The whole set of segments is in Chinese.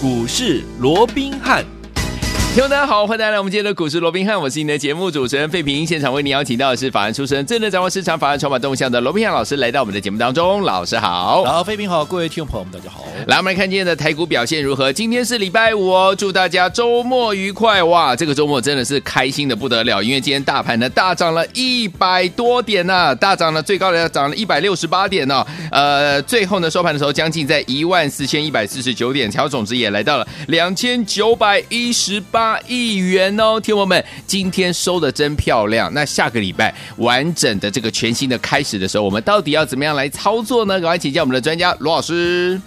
股市罗宾汉。听众大家好，欢迎大家来我们今天的股市罗宾汉，我是你的节目主持人费平。现场为你邀请到的是法案出身、最能掌握市场法案筹码动向的罗宾汉老师，来到我们的节目当中。老师好，好，费平好，各位听众朋友们大家好。来，我们来看今天的台股表现如何？今天是礼拜五哦，祝大家周末愉快哇！这个周末真的是开心的不得了，因为今天大盘呢大涨了一百多点呢、大涨了最高的涨了一百六十八点哦。呃，最后呢收盘的时候将近在一万四千一百四十九点，成交总值也来到了两千九百一十八。八亿元哦，听我们今天收的真漂亮。那下个礼拜完整的这个全新的开始的时候，我们到底要怎么样来操作呢？赶快请教我们的专家罗老师。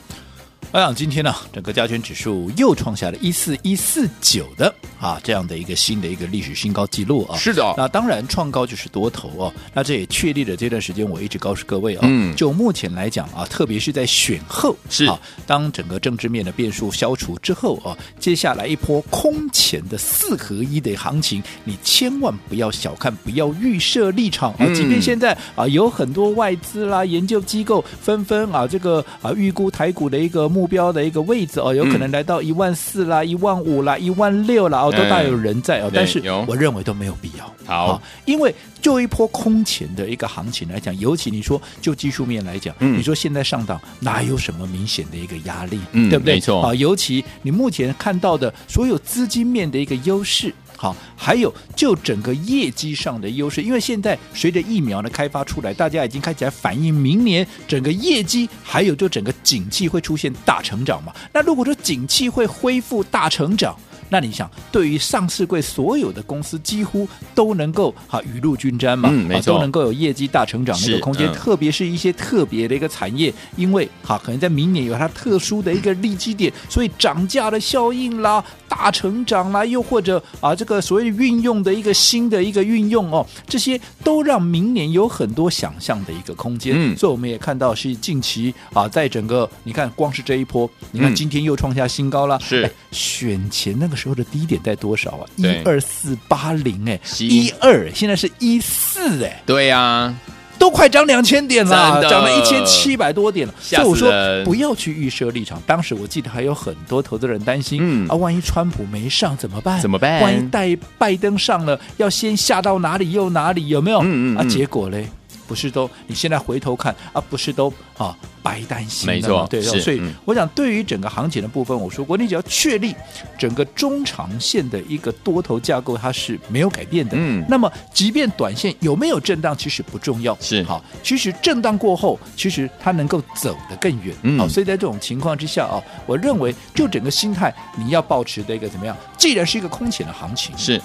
我想今天呢，整个加权指数又创下了一四一四九的啊这样的一个新的一个历史新高记录啊。是的，那当然创高就是多头哦。那这也确立了这段时间我一直告诉各位啊，嗯，就目前来讲啊，特别是在选后是啊，当整个政治面的变数消除之后啊，接下来一波空前的四合一的行情，你千万不要小看，不要预设立场啊。即便现在啊有很多外资啦、研究机构纷纷啊这个啊预估台股的一个目。标的一个位置哦，有可能来到一万四啦、一万五啦、一万六啦哦，都大有人在哦。但是我认为都没有必要。好，因为就一波空前的一个行情来讲，尤其你说就技术面来讲，你说现在上档哪有什么明显的一个压力？嗯，对不对？没错啊，尤其你目前看到的所有资金面的一个优势。好，还有就整个业绩上的优势，因为现在随着疫苗的开发出来，大家已经开始来反映明年整个业绩，还有就整个景气会出现大成长嘛。那如果说景气会恢复大成长，那你想，对于上市柜所有的公司，几乎都能够哈雨露均沾嘛，嗯，没错，都能够有业绩大成长的一个空间。嗯、特别是一些特别的一个产业，因为哈可能在明年有它特殊的一个利基点，所以涨价的效应啦，大成长啦，又或者啊这个所谓运用的一个新的一个运用哦，这些都让明年有很多想象的一个空间。嗯，所以我们也看到是近期啊，在整个你看光是这一波，你看今天又创下新高了，嗯、是选前那个。时候的低点在多少啊？一二四八零哎，一二现在是一四哎，对呀、啊，都快涨两千点了，涨了一千七百多点了。所以我说不要去预设立场。当时我记得还有很多投资人担心，嗯啊，万一川普没上怎么办？怎么办？万一带拜登上了，要先下到哪里又哪里？有没有？嗯嗯，嗯啊，结果嘞？不是都？你现在回头看啊，不是都啊白担心了？没错，对，所以我想，对于整个行情的部分，我说过，你只要确立整个中长线的一个多头架构，它是没有改变的。嗯，那么即便短线有没有震荡，其实不重要。是好，其实震荡过后，其实它能够走得更远。嗯，好，所以在这种情况之下啊，我认为就整个心态，你要保持的一个怎么样？既然是一个空前的行情，是。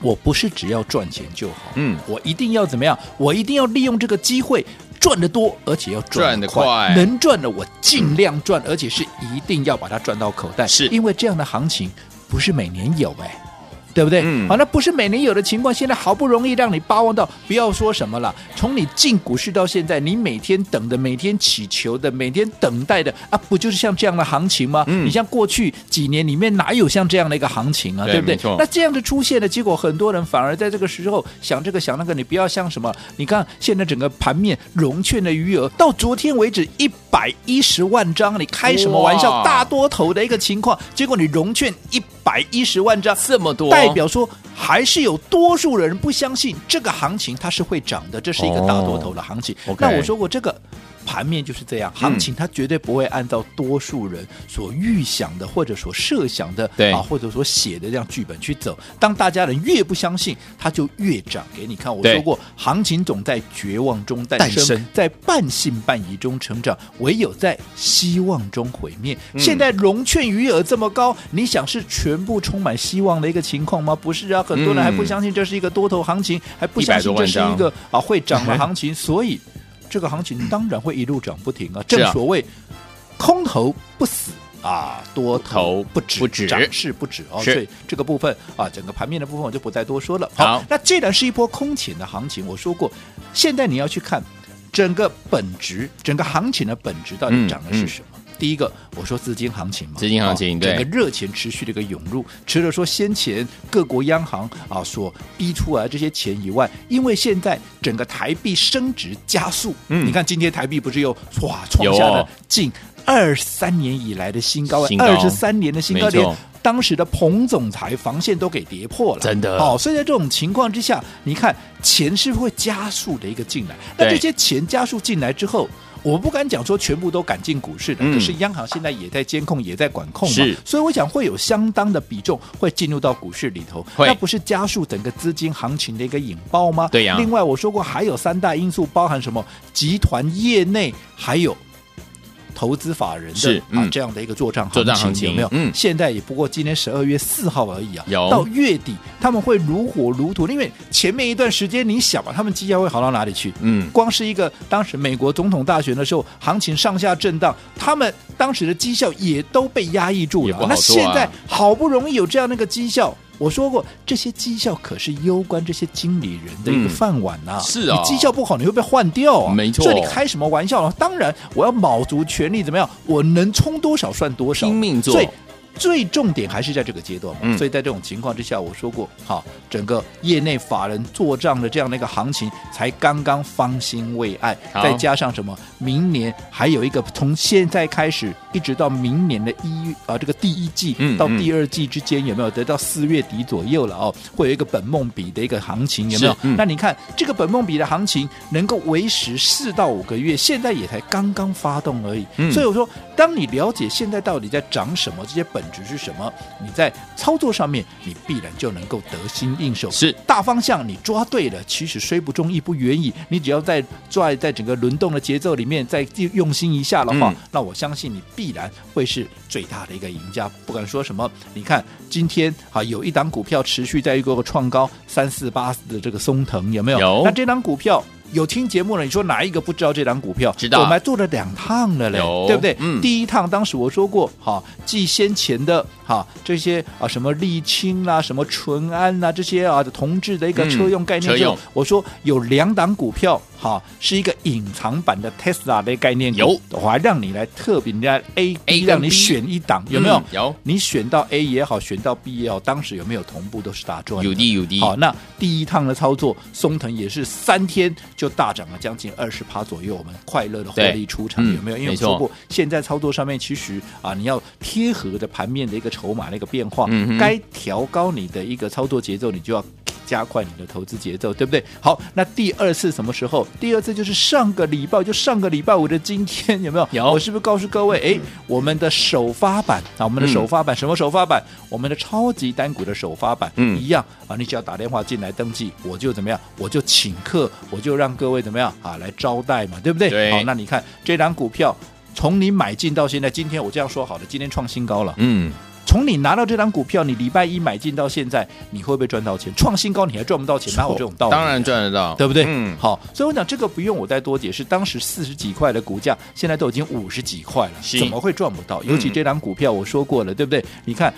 我不是只要赚钱就好，嗯，我一定要怎么样？我一定要利用这个机会赚得多，而且要赚得快，得快，能赚的我尽量赚，而且是一定要把它赚到口袋，是因为这样的行情不是每年有哎。对不对？嗯，好，那不是每年有的情况。现在好不容易让你巴望到，不要说什么了。从你进股市到现在，你每天等的、每天祈求的、每天等待的啊，不就是像这样的行情吗？嗯，你像过去几年里面哪有像这样的一个行情啊？对，对不对？那这样的出现的结果，很多人反而在这个时候想这个想那个。你不要像什么？你看现在整个盘面融券的余额到昨天为止一百一十万张，你开什么玩笑？大多头的一个情况，结果你融券一百一十万张，这么多。代表说，还是有多数人不相信这个行情它是会涨的，这是一个大多头的行情。Oh, okay. 那我说过这个。盘面就是这样，行情它绝对不会按照多数人所预想的或者所设想的，对啊，或者说写的这样剧本去走。当大家人越不相信，它就越涨给你看。我说过，行情总在绝望中诞生，在半信半疑中成长，唯有在希望中毁灭。嗯、现在融券余额这么高，你想是全部充满希望的一个情况吗？不是啊，很多人还不相信这是一个多头行情，还不相信这是一个啊会涨的 行情，所以。这个行情当然会一路涨不停啊！正所谓空头不死啊，多头不止，不止涨势不止哦。所以这个部分啊，整个盘面的部分我就不再多说了。好，那既然是一波空前的行情，我说过，现在你要去看整个本质，整个行情的本质到底涨的是什么？第一个，我说资金行情嘛，资金行情，对，整个热钱持续的一个涌入，除了说先前各国央行啊所逼出来这些钱以外，因为现在整个台币升值加速，嗯，你看今天台币不是又哇创下了近二三年以来的新高，二十三年的新高点。当时的彭总裁防线都给跌破了，真的。好、哦，所以在这种情况之下，你看钱是不是会加速的一个进来？那这些钱加速进来之后，我不敢讲说全部都赶进股市的，嗯、可是央行现在也在监控，也在管控嘛。所以我想会有相当的比重会进入到股市里头，那不是加速整个资金行情的一个引爆吗？对呀、啊。另外我说过，还有三大因素，包含什么？集团业内还有。投资法人的、嗯、啊，这样的一个做账做账行情有没有？嗯，现在也不过今天十二月四号而已啊。有到月底他们会如火如荼，因为前面一段时间你想嘛，他们绩效会好到哪里去？嗯，光是一个当时美国总统大选的时候，行情上下震荡，他们当时的绩效也都被压抑住了。啊、那现在好不容易有这样的一个绩效。我说过，这些绩效可是攸关这些经理人的一个饭碗呐、啊嗯。是啊，你绩效不好，你会被换掉啊。没错，所以你开什么玩笑呢？当然，我要卯足全力，怎么样？我能冲多少算多少，拼命做。最重点还是在这个阶段嘛，嗯、所以在这种情况之下，我说过，好，整个业内法人做账的这样的一个行情才刚刚方兴未艾，再加上什么，明年还有一个从现在开始一直到明年的一月啊，这个第一季到第二季之间有没有？得到四月底左右了哦，会有一个本梦比的一个行情有没有？嗯、那你看这个本梦比的行情能够维持四到五个月，现在也才刚刚发动而已，嗯、所以我说，当你了解现在到底在涨什么，这些本。只是什么？你在操作上面，你必然就能够得心应手。是大方向你抓对了，其实虽不中，亦不远矣。你只要在抓在整个轮动的节奏里面，再用心一下的话，嗯、那我相信你必然会是最大的一个赢家。不管说什么，你看今天啊，有一档股票持续在一个创高三四八的这个松藤，有没有？有。那这档股票。有听节目了，你说哪一个不知道这档股票？知道，我们还做了两趟了嘞，对不对？嗯，第一趟当时我说过，哈，继先前的哈这些啊什么沥青啦、什么淳安呐这些啊的同志的一个车用概念之后，我说有两档股票。哈，是一个隐藏版的 Tesla 的概念，有，我还让你来特别人家 A A 让你选一档，有没有？有，你选到 A 也好，选到 B 也好，当时有没有同步都是大赚？有的有的。好，那第一趟的操作，松腾也是三天就大涨了将近二十趴左右，我们快乐的获利出场，有没有？因为我说过，现在操作上面其实啊，你要贴合的盘面的一个筹码的一个变化，该调高你的一个操作节奏，你就要。加快你的投资节奏，对不对？好，那第二次什么时候？第二次就是上个礼拜，就上个礼拜五的今天，有没有？有。我是不是告诉各位，哎，我们的首发版啊，我们的首发版，嗯、什么首发版？我们的超级单股的首发版，嗯，一样啊。你只要打电话进来登记，我就怎么样？我就请客，我就让各位怎么样啊？来招待嘛，对不对？对。好，那你看这档股票，从你买进到现在，今天我这样说好了，今天创新高了，嗯。从你拿到这张股票，你礼拜一买进到现在，你会不会赚到钱？创新高你还赚不到钱，哪有这种道理？当然赚得到，对不对？嗯，好，所以我讲这个不用我再多解释。当时四十几块的股价，现在都已经五十几块了，怎么会赚不到？尤其这张股票，我说过了，对不对？你看。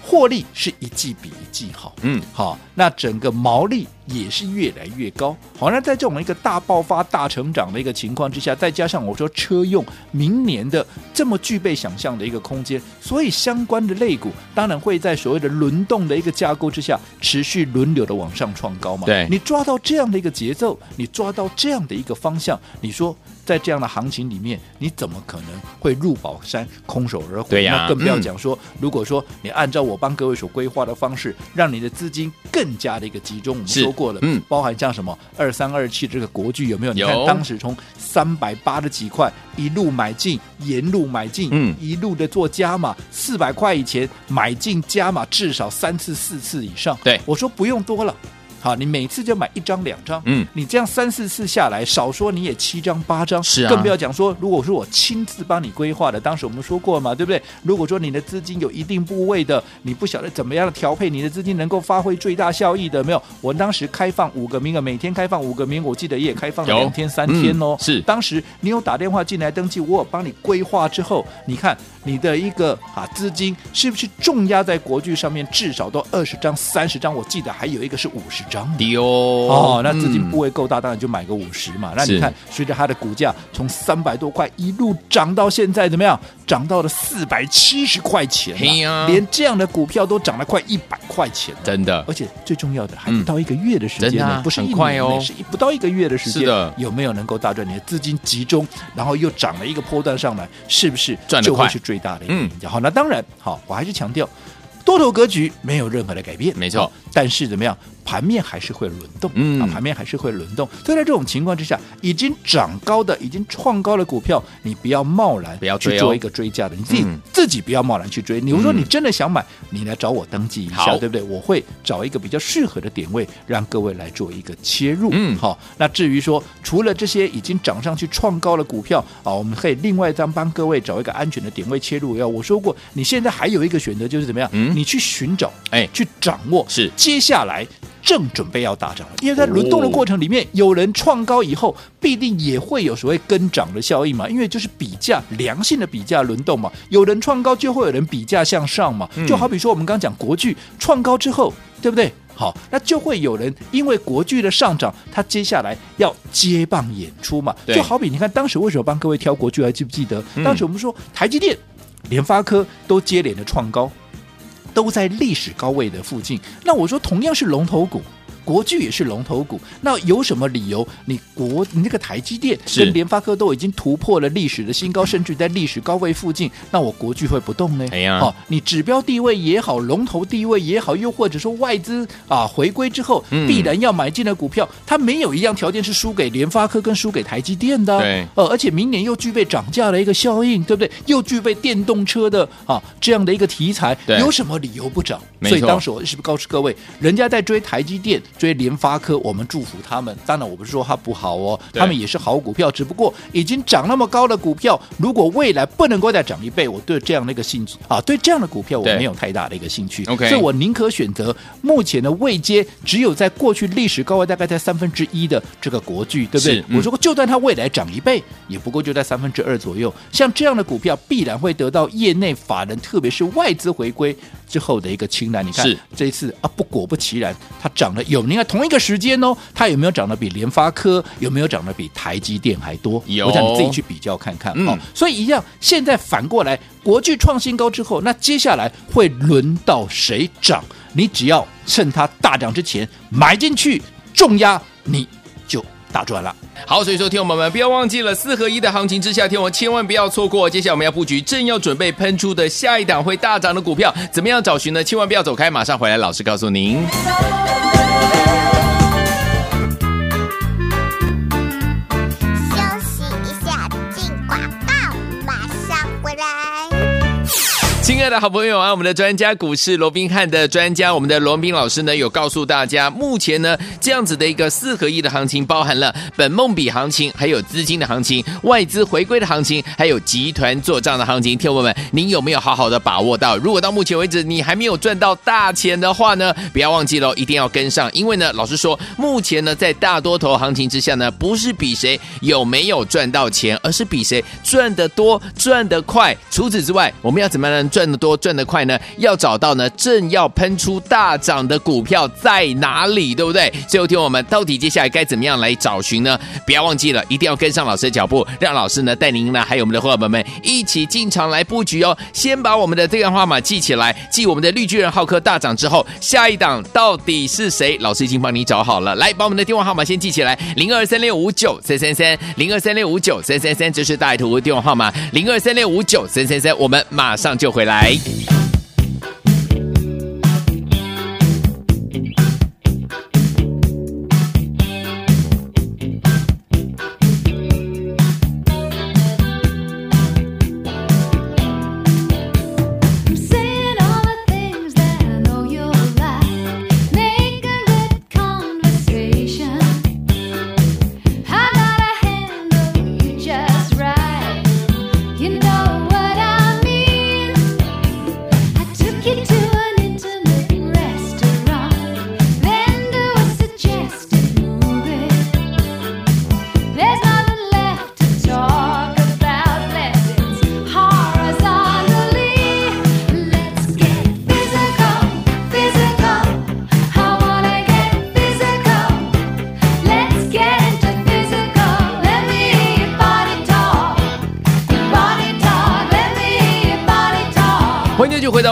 获利是一季比一季好，嗯，好，那整个毛利也是越来越高，好，那在这种一个大爆发、大成长的一个情况之下，再加上我说车用明年的这么具备想象的一个空间，所以相关的类股当然会在所谓的轮动的一个架构之下，持续轮流的往上创高嘛。对，你抓到这样的一个节奏，你抓到这样的一个方向，你说。在这样的行情里面，你怎么可能会入宝山空手而回？对呀、啊，那更不要讲说，嗯、如果说你按照我帮各位所规划的方式，让你的资金更加的一个集中，我们说过了，嗯，包含像什么二三二七这个国剧有没有？有，你看当时从三百八十几块一路买进，沿路买进，嗯，一路的做加码，四百块以前买进加码至少三次四次以上。对，我说不用多了。好，你每次就买一张两张，嗯，你这样三四次下来，少说你也七张八张，是啊，更不要讲说，如果说我亲自帮你规划的，当时我们说过嘛，对不对？如果说你的资金有一定部位的，你不晓得怎么样的调配，你的资金能够发挥最大效益的，没有？我当时开放五个名额，每天开放五个名额，我记得也开放了两天三天哦，嗯、是。当时你有打电话进来登记，我有帮你规划之后，你看你的一个啊资金是不是重压在国巨上面，至少都二十张、三十张，我记得还有一个是五十。张丢哦，那资金部位够大，当然就买个五十嘛。那你看，随着它的股价从三百多块一路涨到现在，怎么样？涨到了四百七十块钱，连这样的股票都涨了快一百块钱，真的。而且最重要的，还不到一个月的时间呢，不是一年哦，是不到一个月的时间。是的，有没有能够大赚？你的资金集中，然后又涨了一个波段上来，是不是就会是最大的？嗯，好，那当然，好，我还是强调。多头格局没有任何的改变，没错。但是怎么样？盘面还是会轮动，嗯，啊，盘面还是会轮动。所以在这种情况之下，已经涨高的、已经创高的股票，你不要贸然不要去做一个追价的，你自己自己不要贸然去追。你如果说你真的想买，你来找我登记一下，对不对？我会找一个比较适合的点位，让各位来做一个切入。嗯，好。那至于说除了这些已经涨上去创高的股票啊，我们可以另外再帮各位找一个安全的点位切入。要我说过，你现在还有一个选择就是怎么样？嗯，你去寻找，哎，去掌握是接下来。正准备要大涨了，因为在轮动的过程里面，有人创高以后，必定也会有所谓跟涨的效应嘛。因为就是比价良性的比价轮动嘛，有人创高就会有人比价向上嘛。就好比说我们刚刚讲国巨创高之后，对不对？好，那就会有人因为国剧的上涨，他接下来要接棒演出嘛。就好比你看当时为什么帮各位挑国剧，还记不记得？当时我们说台积电、联发科都接连的创高。都在历史高位的附近。那我说，同样是龙头股。国巨也是龙头股，那有什么理由？你国你那个台积电跟联发科都已经突破了历史的新高，甚至在历史高位附近，那我国巨会不动呢？哎呀，哦，你指标地位也好，龙头地位也好，又或者说外资啊回归之后，必然要买进的股票，它没有一样条件是输给联发科跟输给台积电的。对，呃，而且明年又具备涨价的一个效应，对不对？又具备电动车的啊这样的一个题材，有什么理由不涨？所以当时我是不是告诉各位，人家在追台积电？追联发科，我们祝福他们。当然，我不是说它不好哦，他们也是好股票。只不过已经涨那么高的股票，如果未来不能够再涨一倍，我对这样的一个兴趣啊，对这样的股票我没有太大的一个兴趣。OK，所以我宁可选择目前的位阶只有在过去历史高位大概在三分之一的这个国巨，对不对？嗯、我说过，就算它未来涨一倍，也不过就在三分之二左右。像这样的股票，必然会得到业内法人，特别是外资回归之后的一个清单。你看，这一次啊，不果不其然，它涨了有。你看同一个时间哦，它有没有涨得比联发科有没有涨得比台积电还多？有，我想你自己去比较看看。好、嗯，所以一样，现在反过来，国巨创新高之后，那接下来会轮到谁涨？你只要趁它大涨之前买进去重压，你就大赚了。好，所以说，听友们不要忘记了四合一的行情之下，天王千万不要错过。接下来我们要布局正要准备喷出的下一档会大涨的股票，怎么样找寻呢？千万不要走开，马上回来，老师告诉您。的好朋友啊，我们的专家股市罗宾汉的专家，我们的罗宾老师呢，有告诉大家，目前呢这样子的一个四合一的行情，包含了本梦比行情，还有资金的行情，外资回归的行情，还有集团做账的行情。听友们，您有没有好好的把握到？如果到目前为止你还没有赚到大钱的话呢，不要忘记喽，一定要跟上，因为呢，老实说，目前呢在大多头行情之下呢，不是比谁有没有赚到钱，而是比谁赚得多、赚得快。除此之外，我们要怎么样能赚？赚得多赚得快呢？要找到呢正要喷出大涨的股票在哪里，对不对？最后听我们到底接下来该怎么样来找寻呢？不要忘记了，一定要跟上老师的脚步，让老师呢带您呢还有我们的伙伴们一起进场来布局哦。先把我们的这个号码记起来，记我们的绿巨人浩克大涨之后，下一档到底是谁？老师已经帮你找好了，来把我们的电话号码先记起来：零二三六五九三三三，零二三六五九三三三，这是大图电话号码：零二三六五九三三三。我们马上就回来。来。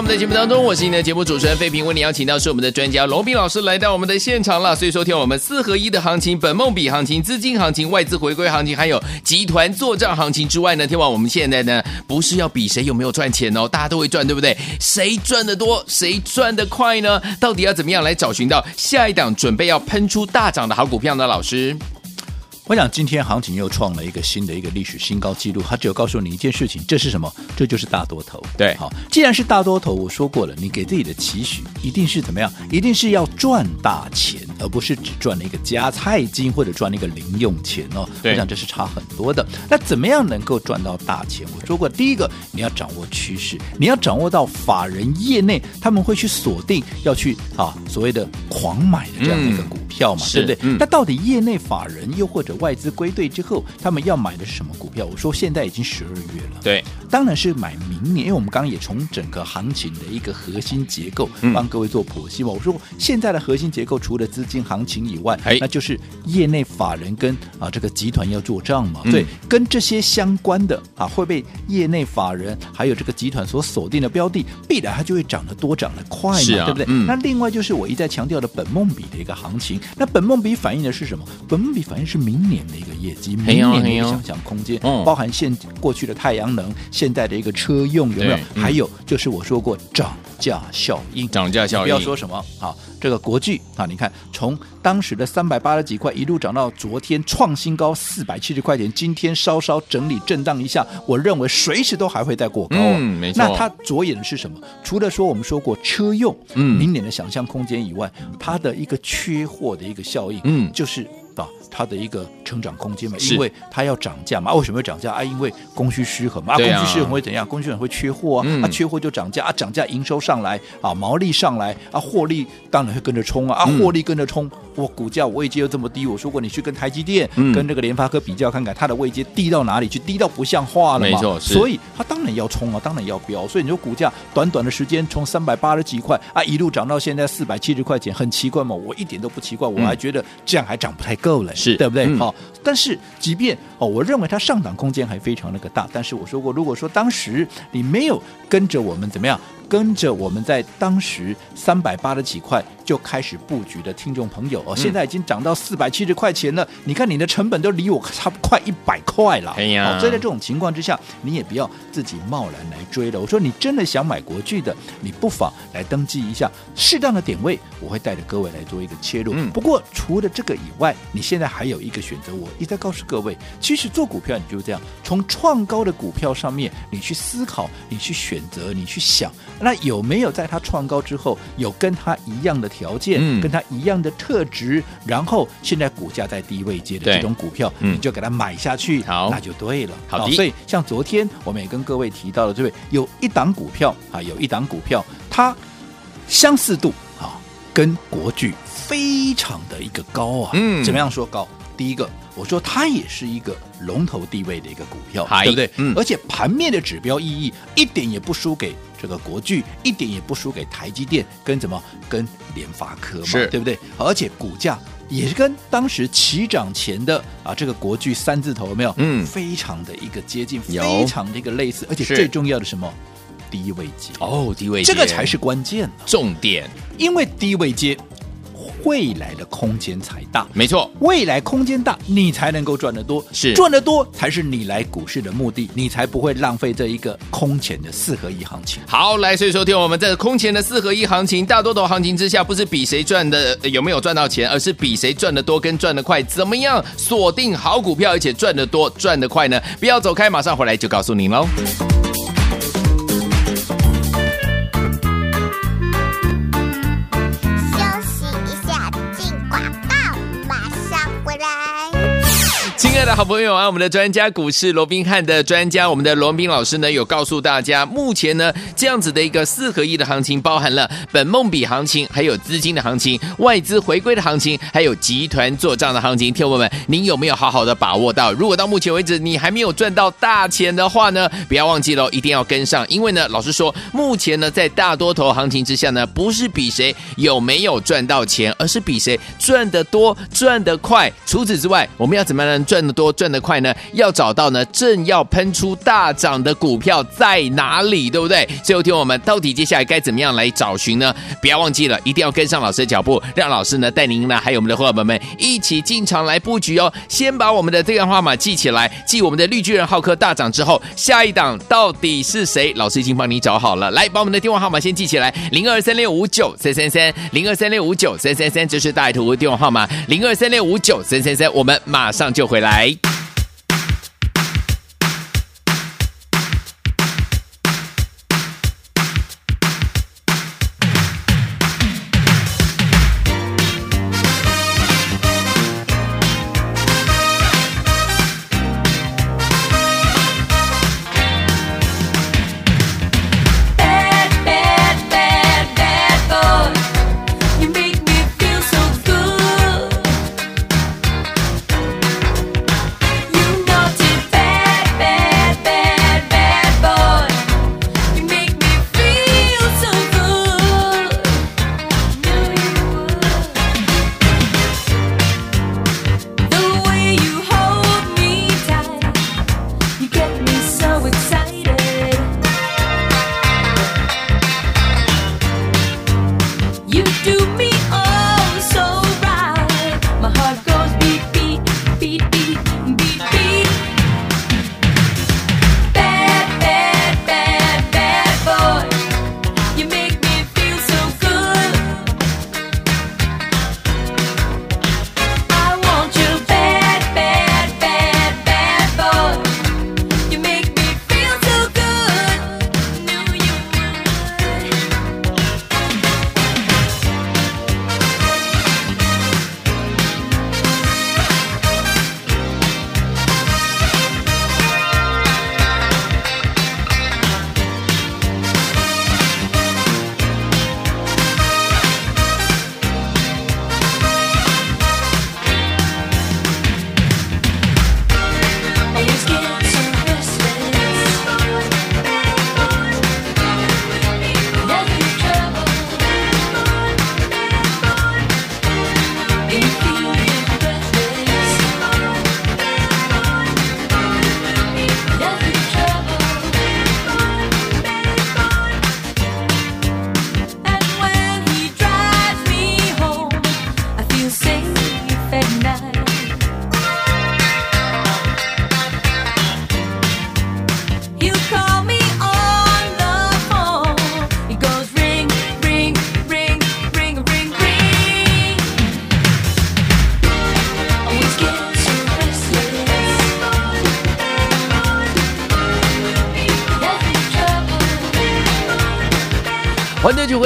们的节目当中，我是你的节目主持人费平，为你邀请到是我们的专家龙斌老师来到我们的现场了。所以说，听我们四合一的行情、本梦比行情、资金行情、外资回归行情，还有集团作帐行情之外呢，听完我们现在呢，不是要比谁有没有赚钱哦，大家都会赚，对不对？谁赚得多，谁赚得快呢？到底要怎么样来找寻到下一档准备要喷出大涨的好股票呢？老师？我想今天行情又创了一个新的一个历史新高纪录，它只有告诉你一件事情，这是什么？这就是大多头。对，好，既然是大多头，我说过了，你给自己的期许一定是怎么样？一定是要赚大钱，而不是只赚了一个加菜金或者赚了一个零用钱哦。我想这是差很多的。那怎么样能够赚到大钱？我说过，第一个你要掌握趋势，你要掌握到法人业内他们会去锁定要去啊所谓的狂买的这样的一个股票嘛，嗯、对不对？嗯、那到底业内法人又或者外资归队之后，他们要买的是什么股票？我说现在已经十二月了，对，当然是买明年，因为我们刚刚也从整个行情的一个核心结构帮各位做剖析嘛。嗯、我说现在的核心结构除了资金行情以外，哎、那就是业内法人跟啊这个集团要做账嘛，对、嗯，跟这些相关的啊会被业内法人还有这个集团所锁定的标的，必然它就会涨得多，涨得快嘛，啊、对不对？嗯、那另外就是我一再强调的本梦比的一个行情，那本梦比反映的是什么？本梦比反映是明年的一个。业绩明年的一个想象空间，包含现过去的太阳能，现在的一个车用有没有？还有就是我说过涨价效应，涨价效应。不要说什么啊，这个国巨啊，你看从当时的三百八十几块一路涨到昨天创新高四百七十块钱，今天稍稍整理震荡一下，我认为随时都还会再过高。嗯，没错。那它着眼的是什么？除了说我们说过车用，嗯，明年的想象空间以外，它的一个缺货的一个效应，嗯，就是。啊，它的一个成长空间嘛，因为它要涨价嘛。为什么要涨价啊？因为供需失衡嘛。啊，供需失衡会怎样？供需失衡会缺货啊。嗯、啊，缺货就涨价啊，涨价营收上来啊，毛利上来啊，获利当然会跟着冲啊。啊，获利跟着冲，我、嗯、股价我位阶又这么低。我说过，你去跟台积电、嗯、跟这个联发科比较看看，它的位阶低到哪里去？低到不像话了嘛。没错，所以它当然要冲啊，当然要飙。所以你说股价短短的时间从三百八十几块啊，一路涨到现在四百七十块钱，很奇怪吗？我一点都不奇怪，我还觉得这样还涨不太够了。是对不对？好、嗯，但是即便哦，我认为它上涨空间还非常那个大。但是我说过，如果说当时你没有跟着我们怎么样，跟着我们在当时三百八十几块就开始布局的听众朋友哦，现在已经涨到四百七十块钱了。嗯、你看你的成本都离我差不快一百块了。哎呀，所以在这种情况之下，你也不要自己贸然来追了。我说你真的想买国巨的，你不妨来登记一下，适当的点位，我会带着各位来做一个切入。嗯、不过除了这个以外，你现在还有一个选择，我一再告诉各位，其实做股票你就这样，从创高的股票上面，你去思考，你去选择，你去想。那有没有在它创高之后，有跟它一样的条件，嗯、跟它一样的特质，然后现在股价在低位接的这种股票，嗯、你就给它买下去，好，那就对了。好，好，所以像昨天我们也跟各位提到了，这位有一档股票啊，有一档股票，它相似度啊，跟国巨非常的一个高啊。嗯，怎么样说高？第一个，我说它也是一个龙头地位的一个股票对不对？嗯，而且盘面的指标意义一点也不输给这个国巨，一点也不输给台积电，跟什么？跟联发科嘛，对不对？而且股价也是跟当时起涨前的啊这个国巨三字头有没有？嗯，非常的一个接近，非常的一个类似，而且最重要的什么？低位接哦，低位接，这个才是关键，重点，因为低位阶。未来的空间才大，没错，未来空间大，你才能够赚得多，是赚得多才是你来股市的目的，你才不会浪费这一个空前的四合一行情。好，来，所以说听我们在空前的四合一行情、大多头行情之下，不是比谁赚的有没有赚到钱，而是比谁赚得多跟赚得快。怎么样锁定好股票，而且赚得多、赚得快呢？不要走开，马上回来就告诉您喽。的好朋友啊，我们的专家股市罗宾汉的专家，我们的罗宾老师呢，有告诉大家，目前呢这样子的一个四合一的行情，包含了本梦比行情，还有资金的行情，外资回归的行情，还有集团做账的行情。听友们，您有没有好好的把握到？如果到目前为止你还没有赚到大钱的话呢，不要忘记了，一定要跟上，因为呢，老实说，目前呢在大多头行情之下呢，不是比谁有没有赚到钱，而是比谁赚得多、赚得快。除此之外，我们要怎么样能赚？多赚得快呢？要找到呢正要喷出大涨的股票在哪里，对不对？最后听我们到底接下来该怎么样来找寻呢？不要忘记了，一定要跟上老师的脚步，让老师呢带您呢还有我们的伙伴们一起进场来布局哦。先把我们的这个号码记起来，记我们的绿巨人浩克大涨之后，下一档到底是谁？老师已经帮你找好了，来把我们的电话号码先记起来，零二三六五九三三三，零二三六五九三三三，这是大图电话号码，零二三六五九三三三，我们马上就回来。欢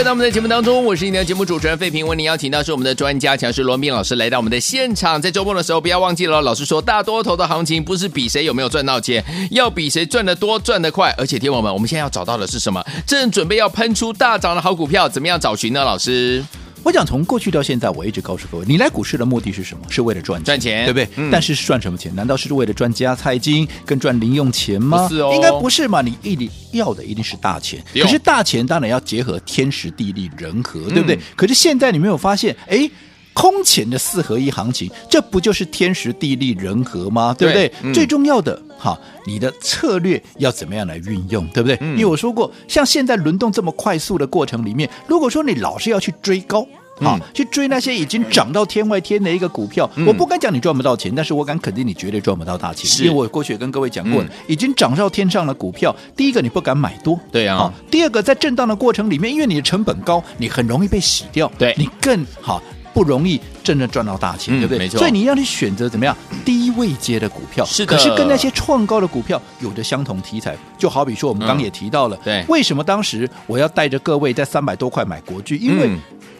在我们的节目当中，我是你的节目主持人费平。为您邀请到是我们的专家强势罗斌老师来到我们的现场。在周末的时候，不要忘记了，老师说大多头的行情不是比谁有没有赚到钱，要比谁赚得多、赚得快。而且，听我们，我们现在要找到的是什么？正准备要喷出大涨的好股票，怎么样找寻呢？老师？我讲从过去到现在，我一直告诉各位，你来股市的目的是什么？是为了赚钱，赚钱，对不对？嗯、但是赚什么钱？难道是为了赚加菜金跟赚零用钱吗？不是哦，应该不是嘛？你一定要的一定是大钱。可是大钱当然要结合天时地利人和，对不对？嗯、可是现在你没有发现，哎，空前的四合一行情，这不就是天时地利人和吗？对不对？对嗯、最重要的哈，你的策略要怎么样来运用，对不对？嗯、因为我说过，像现在轮动这么快速的过程里面，如果说你老是要去追高。啊，去追那些已经涨到天外天的一个股票，嗯、我不敢讲你赚不到钱，但是我敢肯定你绝对赚不到大钱。因为我过去也跟各位讲过，嗯、已经涨到天上的股票，第一个你不敢买多，对啊。好，第二个在震荡的过程里面，因为你的成本高，你很容易被洗掉，对，你更好不容易真的赚到大钱，嗯、对不对？没错。所以你要去选择怎么样低位接的股票，是的。可是跟那些创高的股票有着相同题材，就好比说我们刚刚也提到了，嗯、对，为什么当时我要带着各位在三百多块买国巨？因为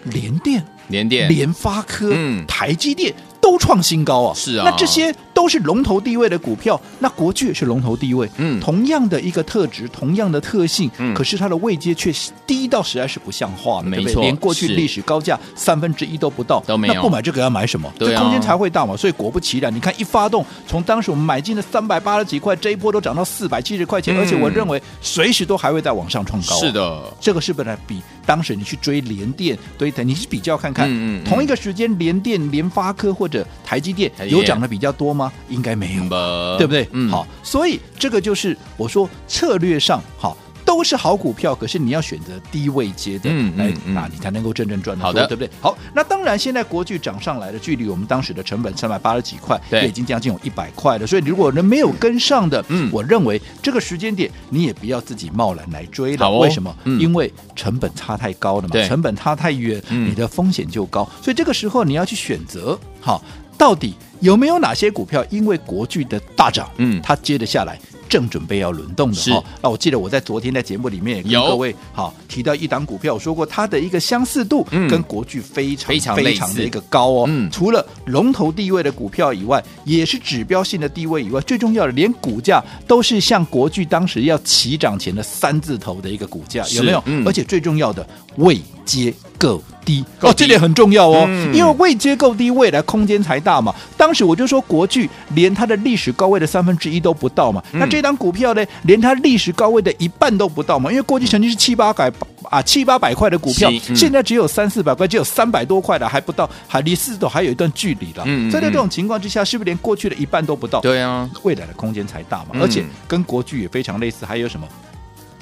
联电。联电、联发科、嗯、台积电都创新高啊！是啊，那这些。都是龙头地位的股票，那国巨是龙头地位，嗯，同样的一个特质，同样的特性，嗯，可是它的位阶却低到实在是不像话，没错？连过去历史高价三分之一都不到，都没有。那不买这个要买什么？对啊，这空间才会大嘛。所以果不其然，你看一发动，从当时我们买进的三百八十几块，这一波都涨到四百七十块钱，嗯，而且我认为随时都还会再往上创高。是的，这个是本来比当时你去追联电，对的，你去比较看看，嗯嗯，同一个时间联电、联发科或者台积电有涨得比较多吗？应该没有，吧、对不对？嗯，好，所以这个就是我说策略上好。都是好股票，可是你要选择低位接的，嗯，来，那你才能够真正赚到，好的，对不对？好，那当然，现在国巨涨上来的距离我们当时的成本三百八十几块，对，也已经将近有一百块了。所以，如果人没有跟上的，嗯，我认为这个时间点你也不要自己贸然来追了。为什么？因为成本差太高了嘛，成本差太远，你的风险就高。所以这个时候你要去选择，好，到底有没有哪些股票因为国巨的大涨，嗯，它接得下来。正准备要轮动的哈，那我记得我在昨天在节目里面也跟各位好提到一档股票，我说过它的一个相似度跟国巨非常非常非常的一个高哦。除了龙头地位的股票以外，也是指标性的地位以外，最重要的连股价都是像国巨当时要起涨前的三字头的一个股价，有没有？而且最重要的位阶够低哦，这点很重要哦，嗯、因为位阶够低，未来空间才大嘛。当时我就说，国巨连它的历史高位的三分之一都不到嘛。嗯、那这档股票呢，连它历史高位的一半都不到嘛。因为过去曾经是七八百啊七八百块的股票，嗯、现在只有三四百块，只有三百多块了还不到，还离四字头还有一段距离了。嗯，在这种情况之下，是不是连过去的一半都不到？对啊，未来的空间才大嘛。嗯、而且跟国巨也非常类似，还有什么？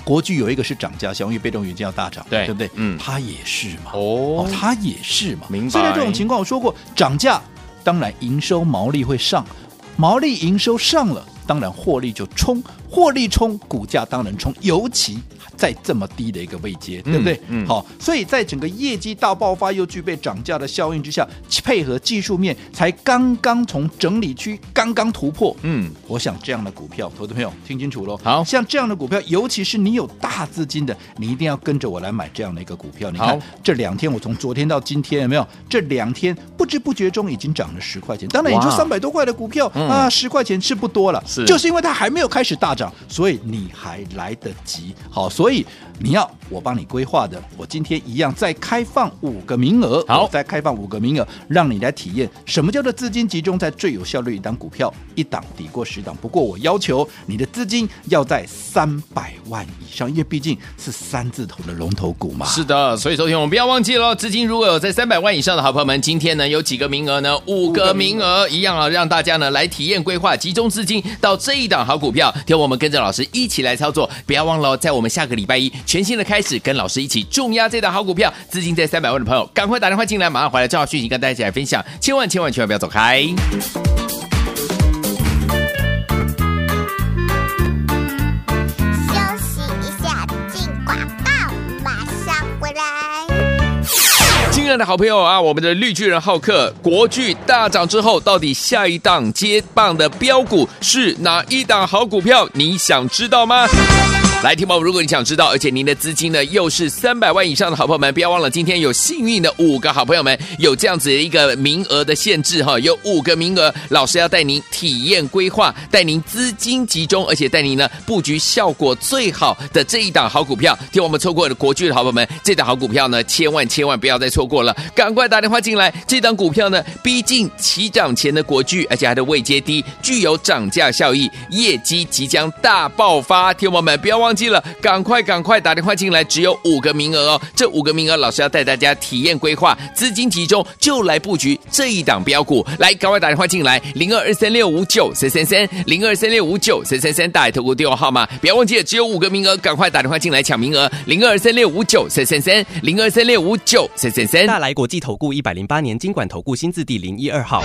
国巨有一个是涨价，因为被动元件要大涨，对对不对？嗯，它也是嘛。哦，它也是嘛。明白。所以在这种情况，我说过，涨价当然营收毛利会上，毛利营收上了，当然获利就冲，获利冲，股价当然冲，尤其。在这么低的一个位阶，对不对？嗯，好，所以在整个业绩大爆发又具备涨价的效应之下，配合技术面才刚刚从整理区刚刚突破。嗯，我想这样的股票，投资朋友听清楚喽。好，像这样的股票，尤其是你有大资金的，你一定要跟着我来买这样的一个股票。你看这两天，我从昨天到今天有没有？这两天不知不觉中已经涨了十块钱。当然，也就三百多块的股票啊，十块钱是不多了，是就是因为它还没有开始大涨，所以你还来得及。好，所以。你要我帮你规划的，我今天一样再开放五个名额，好，再开放五个名额，让你来体验什么叫做资金集中在最有效率一档股票，一档抵过十档。不过我要求你的资金要在三百万以上，因为毕竟是三字头的龙头股嘛。是的，所以昨天我们不要忘记了，资金如果有在三百万以上的好朋友们，今天呢有几个名额呢？五个名额一样啊，让大家呢来体验规划，集中资金到这一档好股票，听我我们跟着老师一起来操作。不要忘了哦，在我们下个礼拜一全新的开始，跟老师一起重压这档好股票，资金在三百万的朋友，赶快打电话进来，马上回来正好讯息跟大家一起来分享，千万千万千万不要走开。亲爱的好朋友啊，我们的绿巨人浩克国剧大涨之后，到底下一档接棒的标股是哪一档好股票？你想知道吗？来，听宝，如果你想知道，而且您的资金呢又是三百万以上的好朋友们，不要忘了，今天有幸运的五个好朋友们有这样子一个名额的限制哈，有五个名额，老师要带您体验规划，带您资金集中，而且带您呢布局效果最好的这一档好股票。听我们错过的国巨的好朋友们，这档好股票呢，千万千万不要再错过了，赶快打电话进来。这档股票呢，逼近起涨前的国巨，而且还的位阶低，具有涨价效益，业绩即将大爆发。听我们不要忘。忘记了，赶快赶快打电话进来，只有五个名额哦。这五个名额，老师要带大家体验规划，资金集中就来布局这一档标股。来，赶快打电话进来，零二二三六五九三三三，零二三六五九三三三，大海投顾电话号码，不要忘记了，只有五个名额，赶快打电话进来抢名额，零二三六五九三三三，零二三六五九三三三。大来国际投顾一百零八年金管投顾新字第零一二号。